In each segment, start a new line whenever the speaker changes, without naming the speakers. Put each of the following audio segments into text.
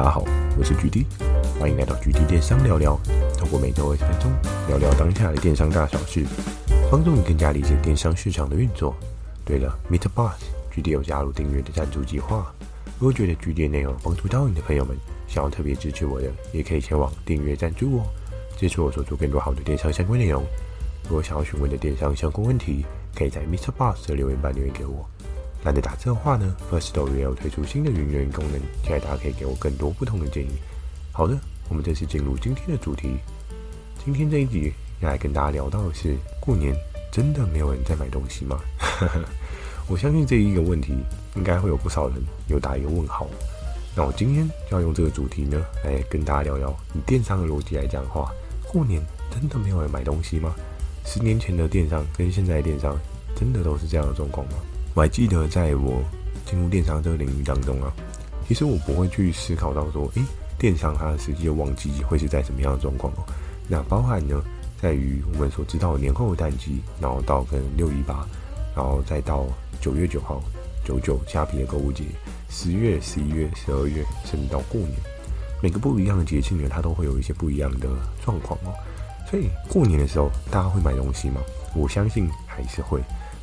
大家好，我是 GD，欢迎来到 GD 电商聊聊。透过每周二十分钟聊聊当下的电商大小事，帮助你更加理解电商市场的运作。对了，MixerBox，GD 有加入订阅的赞助计划。如果觉得 GD 内容帮助到你的朋友们，想要特别支持我的，也可以前往订阅赞助哦，支持我做出更多好的电商相关内容。如果想要询问的电商相关问题，可以在 MixerBox 的留言板留言给我。懒得打字的话呢，Firstory 也有推出新的语音功能，期待大家可以给我更多不同的建议。好的，我们正式进入今天的主题。今天这一集要来跟大家聊到的是，过年真的没有人在买东西吗？我相信这一个问题应该会有不少人有打一个问号。那我今天就要用这个主题呢，来跟大家聊聊，以电商的逻辑来讲的话，过年真的没有人买东西吗？十年前的电商跟现在的电商真的都是这样的状况吗？我还记得，在我进入电商这个领域当中啊，其实我不会去思考到说，诶，电商它的实际的旺季会是在什么样的状况哦？那包含呢，在于我们所知道的年后的淡季，然后到跟六一八，然后再到九月九号九九虾皮的购物节，十月、十一月、十二月，甚至到过年，每个不一样的节庆呢，它都会有一些不一样的状况哦。所以过年的时候，大家会买东西吗？我相信还是会。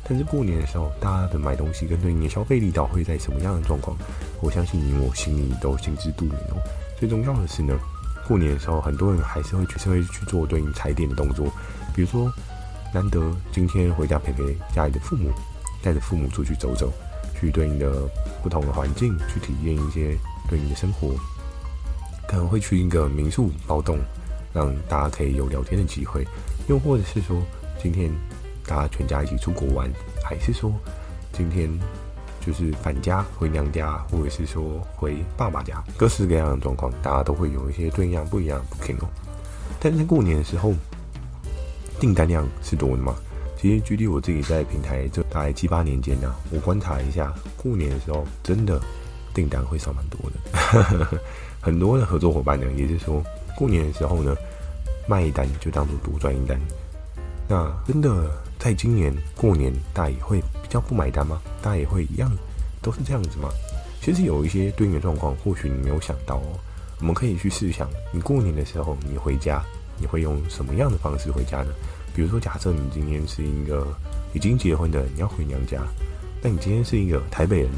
但是过年的时候，大家的买东西跟对应的消费力道会在什么样的状况？我相信你我心里都心知肚明哦。最重要的是呢，过年的时候，很多人还是会去是会去做对应踩点的动作，比如说难得今天回家陪陪家里的父母，带着父母出去走走，去对应的不同的环境去体验一些对应的生活，可能会去一个民宿包栋，让大家可以有聊天的机会，又或者是说今天。大家全家一起出国玩，还是说今天就是返家回娘家，或者是说回爸爸家，各式各样的状况，大家都会有一些对应不一样的 booking 哦。但在过年的时候，订单量是多的吗？其实距离我自己在平台这大概七八年间呢、我观察一下，过年的时候真的订单会少蛮多的。很多的合作伙伴呢，也是说过年的时候呢，卖一单就当做多赚一单。那真的。在今年过年，大家也会比较不买单吗？大家也会一样，都是这样子吗？其实有一些对应的状况，或许你没有想到哦。我们可以去试想，你过年的时候，你回家，你会用什么样的方式回家呢？比如说，假设你今天是一个已经结婚的，你要回娘家；那你今天是一个台北人，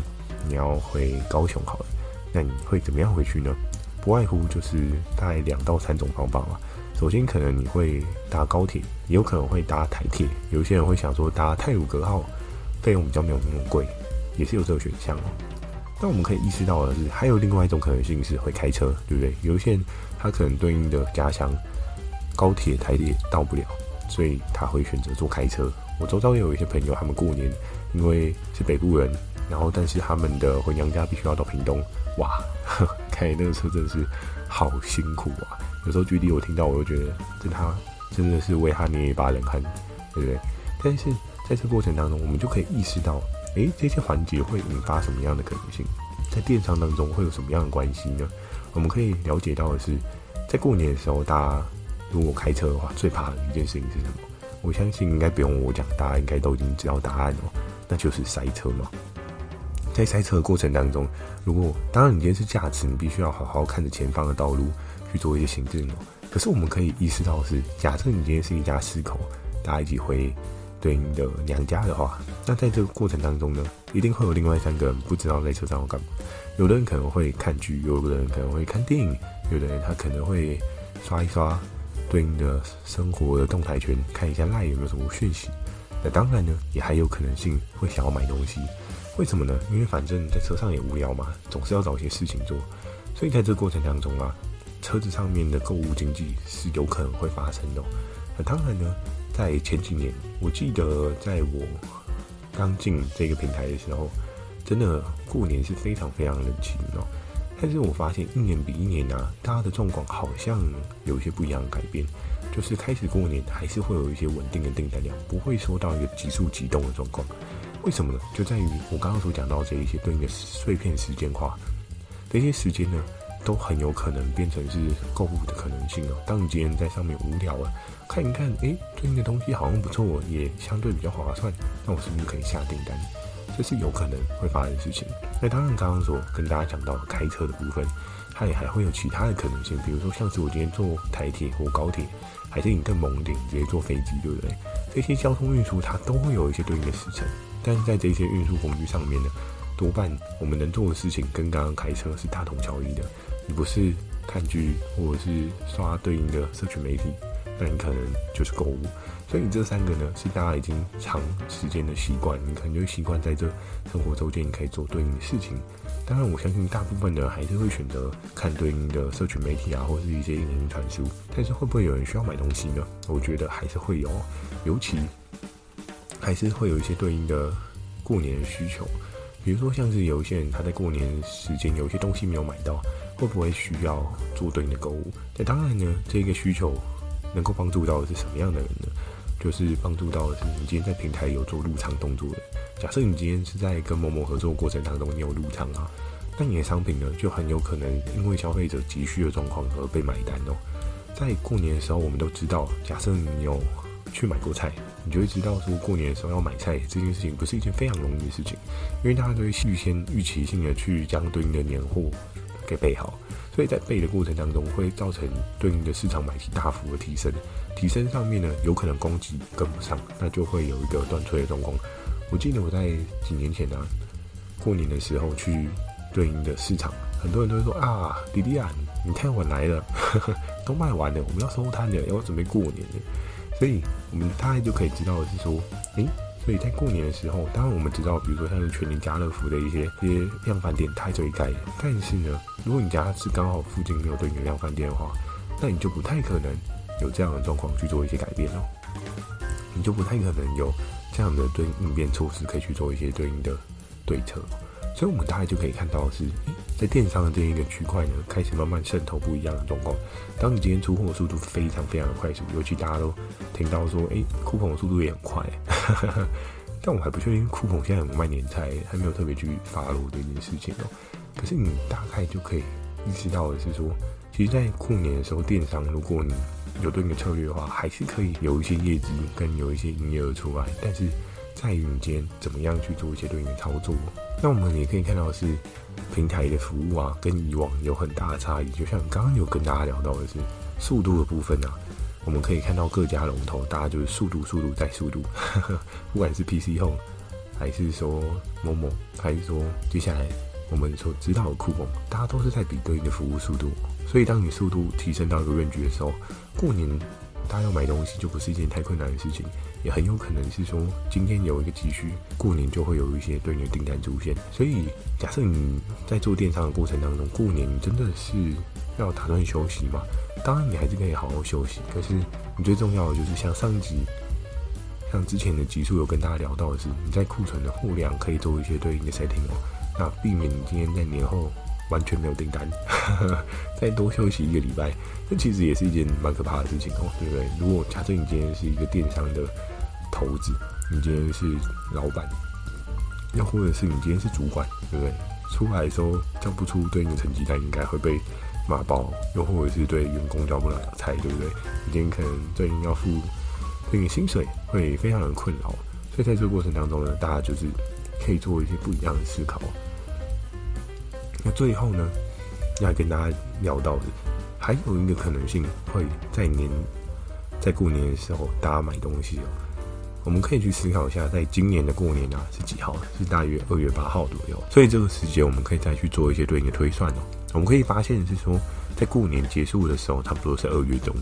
你要回高雄，好了，那你会怎么样回去呢？不外乎就是大概两到三种方法嘛。首先，可能你会搭高铁，也有可能会搭台铁。有些人会想说搭泰鲁格号，费用比较没有那么贵，也是有这个选项哦。那我们可以意识到的是，还有另外一种可能性是会开车，对不对？有一些人他可能对应的家乡高铁、台铁到不了，所以他会选择坐开车。我周遭也有一些朋友，他们过年因为是北部人，然后但是他们的回娘家必须要到屏东，哇，开那个车真的是好辛苦啊！有时候 GD 我听到，我就觉得这他真的是为他捏一把冷汗，对不对？但是在这过程当中，我们就可以意识到，诶，这些环节会引发什么样的可能性？在电商当中会有什么样的关系呢？我们可以了解到的是，在过年的时候，大家如果开车的话，最怕的一件事情是什么？我相信应该不用我讲，大家应该都已经知道答案了，那就是塞车嘛。在塞车的过程当中，如果当然你今天是驾驶，你必须要好好看着前方的道路。去做一些行政哦。可是我们可以意识到的是，假设你今天是一家四口，大家一起回对应的娘家的话，那在这个过程当中呢，一定会有另外三个人不知道在车上要干嘛。有的人可能会看剧，有的人可能会看电影，有的人他可能会刷一刷对应的生活的动态圈，看一下 LINE 有没有什么讯息。那当然呢，也还有可能性会想要买东西。为什么呢？因为反正在车上也无聊嘛，总是要找一些事情做。所以在这个过程当中啊。车子上面的购物经济是有可能会发生的。那当然呢，在前几年，我记得在我刚进这个平台的时候，真的过年是非常非常冷清哦。但是我发现一年比一年啊，大家的状况好像有一些不一样的改变，就是开始过年还是会有一些稳定的订单量，不会说到一个急速急动的状况。为什么呢？就在于我刚刚所讲到这一些对应的碎片时间化，这些时间呢，都很有可能变成是购物的可能性哦。当你今天在上面无聊了，看一看，诶，对应的东西好像不错，也相对比较划算，那我是不是可以下订单？这是有可能会发生的事情。那当然，刚刚所跟大家讲到开车的部分，它也还会有其他的可能性，比如说像是我今天坐台铁或高铁，还是你更猛一点，直接坐飞机，对不对？这些交通运输它都会有一些对应的时程，但是在这些运输工具上面呢，多半我们能做的事情跟刚刚开车是大同小异的。你不是看剧或者是刷对应的社群媒体，那你可能就是购物。所以你这三个呢，是大家已经长时间的习惯，你可能就习惯在这生活周间你可以做对应的事情。当然，我相信大部分的还是会选择看对应的社群媒体啊，或是一些影音传输。但是会不会有人需要买东西呢？我觉得还是会有，尤其还是会有一些对应的过年的需求。比如说，像是有一些人他在过年时间有一些东西没有买到，会不会需要做对应的购物？那当然呢，这个需求能够帮助到的是什么样的人呢？就是帮助到的是你今天在平台有做入仓动作的。假设你今天是在跟某某合作过程当中，你有入仓啊，那你的商品呢就很有可能因为消费者急需的状况而被买单哦。在过年的时候，我们都知道，假设你有去买过菜，你就会知道说过年的时候要买菜这件事情不是一件非常容易的事情，因为大家都会预先预期性的去将对应的年货给备好。所以在备的过程当中，会造成对应的市场买气大幅的提升。提升上面呢，有可能供给跟不上，那就会有一个断炊的状况。我记得我在几年前呢、啊，过年的时候去对应的市场，很多人都会说啊，弟弟啊，你太晚来了，呵呵，都卖完了，我们要收摊了，要准备过年了。所以我们大概就可以知道的是说，诶、所以在过年的时候，当然我们知道，比如说像是全联、家乐福的一些一些量贩店，它还是会盖。但是呢，如果你家是刚好附近没有对应的量贩店的话，那你就不太可能有这样的状况去做一些改变哦。你就不太可能有这样的对应变措施可以去做一些对应的对策。所以，我们大概就可以看到的是，在电商的这一个区块呢，开始慢慢渗透不一样的状况。当你今天出货速度非常非常的快速，尤其大家都听到说，哎、欸，酷澎的速度也很快，但我还不确定酷鹏现在有卖年菜，还没有特别去 follow 这件事情哦。可是你大概就可以意识到的是说，其实，在过年的时候，电商如果你有对应的策略的话，还是可以有一些业绩跟有一些营业额出来，但是。在于你今天怎么样去做一些对应的操作，那我们也可以看到是平台的服务啊，跟以往有很大的差异。就像刚刚有跟大家聊到的是速度的部分啊，我们可以看到各家龙头，大家就是速度、速度再速度，不管是 PC Home，还是说某某，还是说接下来我们所知道的酷澎，大家都是在比对应的服务速度。所以当你速度提升到一个认知的时候，过年。大家要买东西就不是一件太困难的事情，也很有可能是说今天有一个急需，过年就会有一些对应的订单出现。所以假设你在做电商的过程当中，过年真的是要打算休息嘛？当然你还是可以好好休息，可是你最重要的就是像上集，像之前的集数有跟大家聊到的是，你在库存的货量可以做一些对应的 setting 哦，那避免你今天在年后。完全没有订单，再多休息一个礼拜，这其实也是一件蛮可怕的事情哦，对不对？如果假设你今天是一个电商的头子，你今天是老板，又或者是你今天是主管，对不对？出来的时候交不出对应的成绩单，应该会被骂爆，又或者是对员工交不了菜，对不对？已经可能最近要付对应薪水，会非常的困扰。所以在这个过程当中呢，大家就是可以做一些不一样的思考。那最后呢，要跟大家聊到的，还有一个可能性，会在年，在过年的时候，大家买东西哦。我们可以去思考一下，在今年的过年啊，是几号？是大约二月八号左右。所以这个时间，我们可以再去做一些对应的推算哦。我们可以发现是说，在过年结束的时候，差不多是二月中。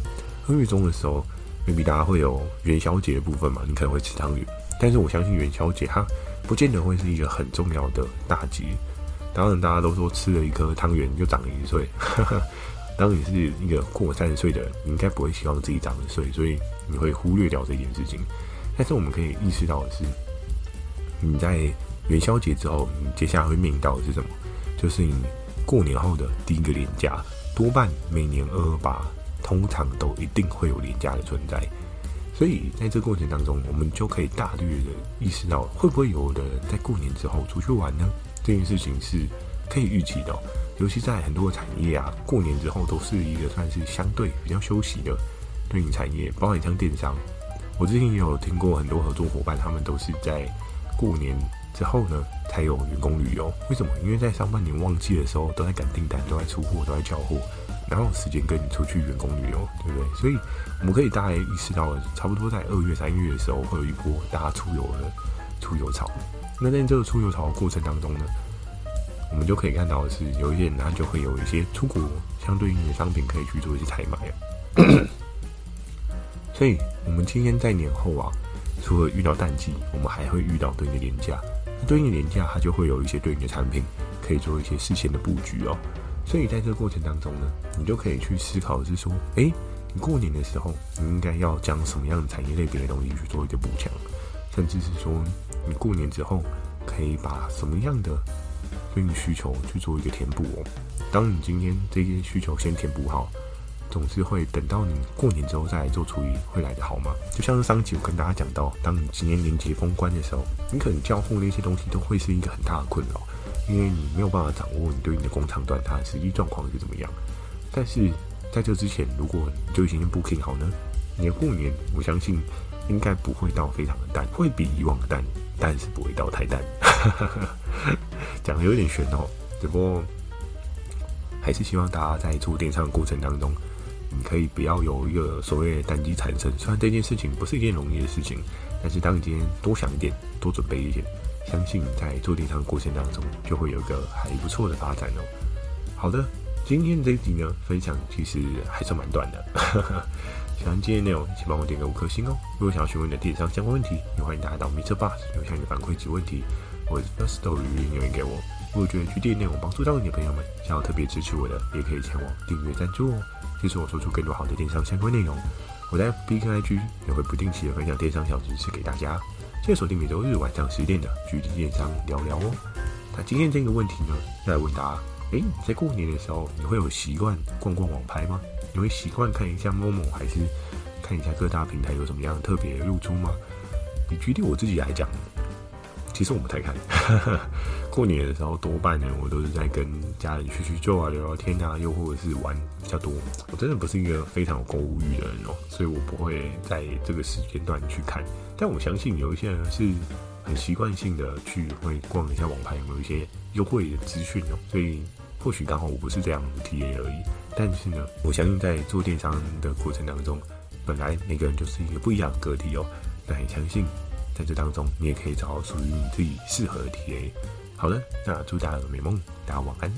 二月中的时候，maybe 大家会有元宵节的部分嘛，你可能会吃汤圆。但是我相信元宵节它不见得会是一个很重要的大节。当然，大家都说吃了一颗汤圆就长一岁。当你是一个过三十岁的人，你应该不会希望自己长一岁，所以你会忽略掉这件事情。但是我们可以意识到的是，你在元宵节之后，你接下来会面临到的是什么？就是你过年后的第一个连假，多半每年二二八通常都一定会有连假的存在。所以在这过程当中，我们就可以大略的意识到，会不会有的人在过年之后出去玩呢？这件事情是可以预期的，尤其在很多产业啊，过年之后都是一个算是相对比较休息的对应产业，包括像电商。我之前也有听过很多合作伙伴，他们都是在过年之后呢，才有员工旅游。为什么？因为在上半年旺季的时候，都在赶订单，都在出货，都在交货，然后有时间跟你出去员工旅游，对不对？所以我们可以大概意识到，差不多在二月、三月的时候，会有一波大家出游的出游潮。那在这个出游潮的过程当中呢，我们就可以看到的是，有一些人他就会有一些出国相对应的商品可以去做一些采买。所以，我们今天在年后啊，除了遇到淡季，我们还会遇到对应的年假。对应的年假，它就会有一些对应的产品可以做一些事先的布局哦。所以，在这个过程当中呢，你就可以去思考是说，哎，你过年的时候，你应该要将什么样的产业类别的东西去做一个补强，甚至是说，你过年之后可以把什么样的对应需求去做一个填补哦。当你今天这些需求先填补好。总是会等到你过年之后再来做处理，会来得好吗？就像是上集我跟大家讲到，当你今年年节封关的时候，你可能交付那些东西都会是一个很大的困扰，因为你没有办法掌握你对你的工厂端它的实际状况是怎么样。但是在这之前，如果你就已经 booking 好呢，你的过年我相信应该不会到非常的淡，会比以往的淡，但是不会到太淡。讲的有点玄哦，只不过还是希望大家在做电商的过程当中。你可以不要有一个所谓的单机产生，虽然这件事情不是一件容易的事情，但是当你今天多想一点，多准备一点，相信在做电商的过程当中，就会有一个还不错的发展哦。好的，今天这一集呢，分享其实还算蛮短的。喜欢今天内容，请帮我点个五颗星哦。如果想要询问你的电商相关问题，也欢迎大家到 MixerBox 留下你的反馈及问题，或者 Firstory 留言给我。如果觉得 GD 内容帮助到你的朋友们，想要特别支持我的，也可以前往订阅赞助哦。支持我做出更多好的电商相关内容。我在 FB 跟 IG 也会不定期的分享电商小知识给大家。记得锁定每周日晚上十点的 GD 电商聊聊哦。那今天这个问题呢，再来问大家：诶，在过年的时候，你会有习惯逛逛网拍吗？你会习惯看一下 Momo，还是看一下各大平台有什么样的特别露出吗？你举例我自己来讲。其实我不太看，过年的时候多半呢，我都是在跟家人叙叙旧啊、聊聊天啊，又或者是玩比较多。我真的不是一个非常有购物欲的人哦，所以我不会在这个时间段去看。但我相信有一些人是很习惯性的去会逛一下网拍，有没有一些优惠的资讯哦。所以或许刚好我不是这样的体验而已。但是呢，我相信在做电商的过程当中，本来每个人就是一个不一样的个体哦。但很相信。在这当中，你也可以找到属于你自己适合的 TA。好的，那祝大家有美梦，大家晚安。